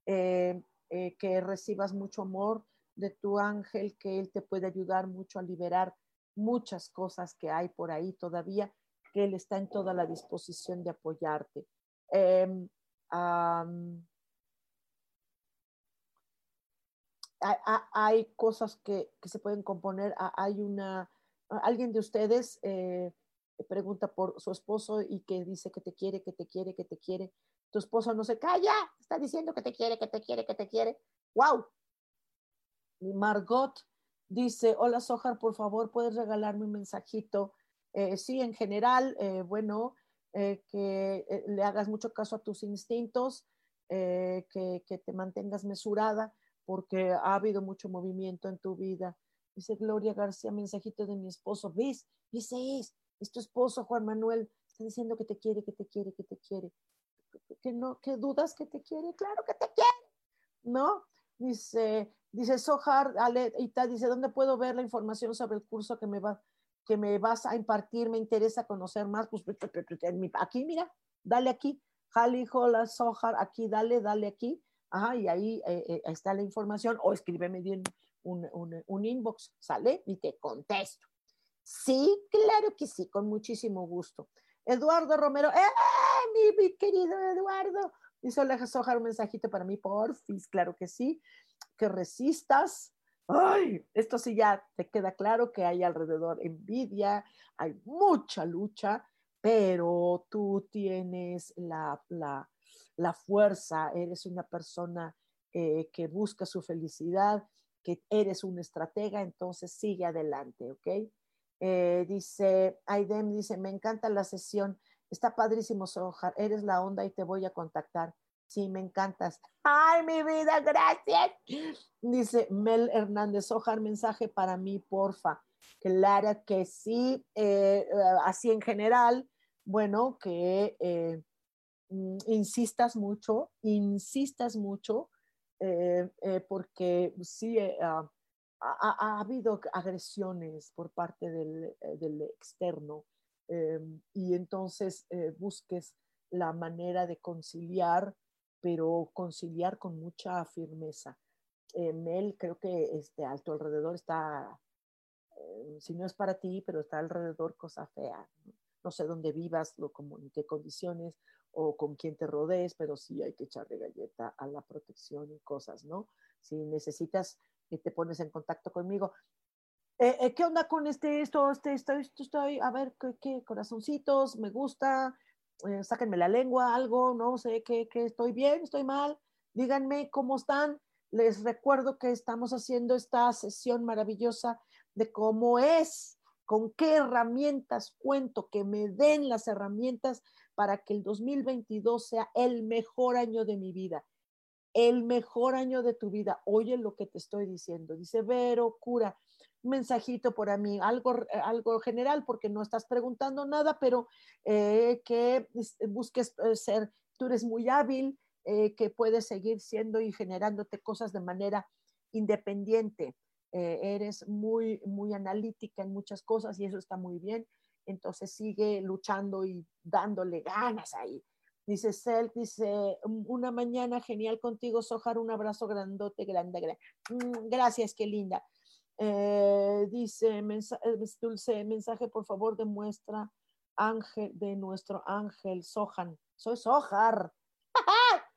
[SPEAKER 1] eh, eh, que recibas mucho amor de tu ángel, que él te puede ayudar mucho a liberar muchas cosas que hay por ahí todavía, que él está en toda la disposición de apoyarte. Em, hay, cosas que, se pueden componer. Hay una, alguien de ustedes eh, pregunta por su esposo y que dice que te quiere, que te quiere, que te quiere. Tu esposo no se calla, está diciendo que te quiere, que te quiere, que te quiere. ¡Wow! Margot dice, hola Sojar, por favor, ¿puedes regalarme un mensajito? Eh, sí, en general, eh, bueno, que le hagas mucho caso a tus instintos, que, que te mantengas mesurada porque ha habido mucho movimiento en tu vida. Dice Gloria García, mensajito de mi esposo. ¿Ves? Ese es, es tu esposo, Juan Manuel. Está diciendo que te quiere, que te quiere, que te quiere. ¿Que, no, que dudas que te quiere? Claro que te quiere. ¿No? Dice, dice Sohar, Ale, dice, ¿dónde puedo ver la información sobre el curso que me, va, que me vas a impartir? Me interesa conocer más. Pues aquí, mira, dale aquí. Jali, hola, Sohar, aquí, dale, dale aquí Ajá, y ahí eh, eh, está la información, o escríbeme bien un, un, inbox, ¿sale? Y te contesto. Sí, claro que sí, con muchísimo gusto. Eduardo Romero, ¡eh, mi, querido Eduardo! Dice Oleja Sojar un mensajito para mí, porfis, claro que sí, que resistas. Ay, esto sí ya te queda claro que hay alrededor envidia, hay mucha lucha, pero tú tienes la, la, la fuerza, eres una persona eh, que busca su felicidad, que eres un estratega, entonces sigue adelante, ¿ok? Eh, dice, Aidem dice, me encanta la sesión, está padrísimo, Sojar, eres la onda y te voy a contactar. Sí, me encantas. Ay, mi vida, gracias. Dice Mel Hernández, Sojar, mensaje para mí, porfa. Claro que sí, eh, así en general, bueno, que Mm, insistas mucho, insistas mucho, eh, eh, porque sí eh, ah, ha, habido agresiones por parte del, del externo y entonces busques la manera de conciliar, pero conciliar con mucha firmeza. Mel, creo que este, a tu alrededor está, si no es para ti, pero está alrededor cosa fea. No, sé dónde vivas, lo, como, en qué condiciones, o con quien te rodees, pero sí hay que echarle galleta a la protección y cosas, ¿no? Si necesitas, que te pones en contacto conmigo. Eh, eh, ¿Qué onda con este, esto, este, esto, esto, estoy, a ver, ¿qué, corazoncitos? ¿Me gusta? Eh, sáquenme la lengua, algo, no sé, ¿qué, qué estoy bien, estoy mal? Díganme cómo están. Les recuerdo que estamos haciendo esta sesión maravillosa de cómo es, con qué herramientas cuento, que me den las herramientas para que el 2022 sea el mejor año de mi vida, el mejor año de tu vida. Oye lo que te estoy diciendo. Dice, Vero, cura, mensajito por mí, algo, algo general, porque no estás preguntando nada, pero eh, que busques eh, ser, tú eres muy hábil, eh, que puedes seguir siendo y generándote cosas de manera independiente. eres muy, muy analítica en muchas cosas y eso está muy bien entonces sigue luchando y dándole ganas ahí. Dice Cel, dice, una mañana genial contigo, Sojar, un abrazo grandote, grande, grande. Mm, gracias, qué linda. Eh, dice, dulce, mensaje, por favor, demuestra ángel de nuestro ángel, Sohan. Soy Sojar. <laughs>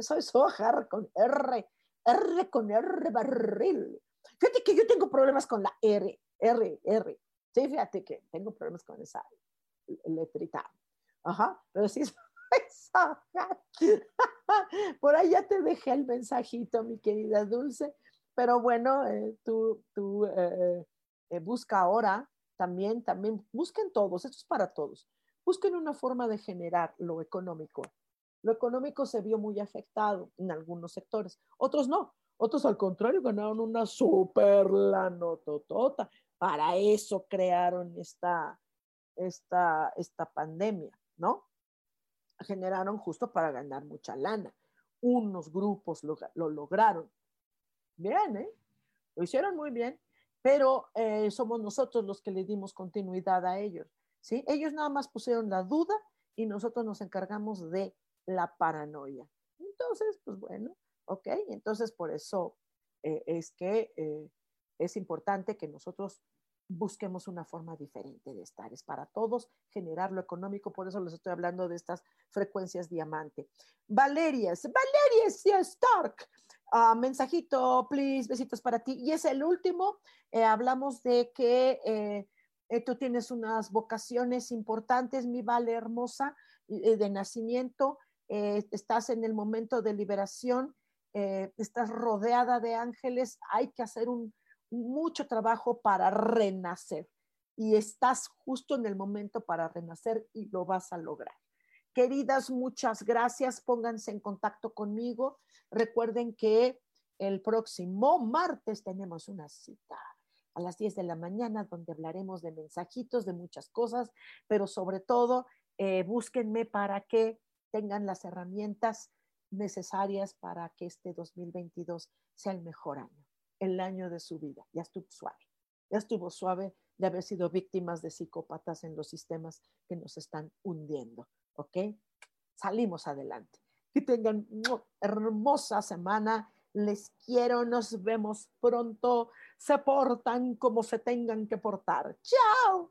[SPEAKER 1] Soy Sojar con R. R con R barril. Fíjate que yo tengo problemas con la R, R, R. Sí, fíjate que tengo problemas con esa letrita. Ajá, pero sí <laughs> <laughs> Por ahí ya te dejé el mensajito, mi querida Dulce. Pero bueno, eh, tú, tú eh, eh, busca ahora también, también, busquen todos, esto es para todos. Busquen una forma de generar lo económico. Lo económico se vio muy afectado en algunos sectores, otros no. Otros al contrario ganaron una super lanototota. Para eso crearon esta, esta, esta pandemia, ¿no? Generaron justo para ganar mucha lana. Unos grupos lo, lograron. Bien, ¿eh? Lo hicieron muy bien, pero eh, somos nosotros los que le dimos continuidad a ellos, ¿sí? Ellos nada más pusieron la duda y nosotros nos encargamos de la paranoia. Entonces, pues bueno, ok, entonces por eso eh, es que eh, es importante que nosotros busquemos una forma diferente de estar. Es para todos generar lo económico, por eso les estoy hablando de estas frecuencias diamante. Valeria, Valeria Stark. Uh, mensajito, please, besitos para ti. Y es el último. Eh, hablamos de que eh, tú tienes unas vocaciones importantes, mi Vale hermosa, de nacimiento. estás en el momento de liberación. estás rodeada de ángeles. Hay que hacer un, mucho trabajo para renacer y estás justo en el momento para renacer y lo vas a lograr. Queridas, muchas gracias. Pónganse en contacto conmigo. Recuerden que el próximo martes tenemos una cita a las 10 de la mañana donde hablaremos de mensajitos, de muchas cosas, pero sobre todo eh, búsquenme para que tengan las herramientas necesarias para que este 2022 sea el mejor año el año de su vida. Ya estuvo suave. Ya estuvo suave de haber sido víctimas de psicópatas en los sistemas que nos están hundiendo. ¿Ok? Salimos adelante. Que tengan una hermosa semana. Les quiero. Nos vemos pronto. Se portan como se tengan que portar. Chao.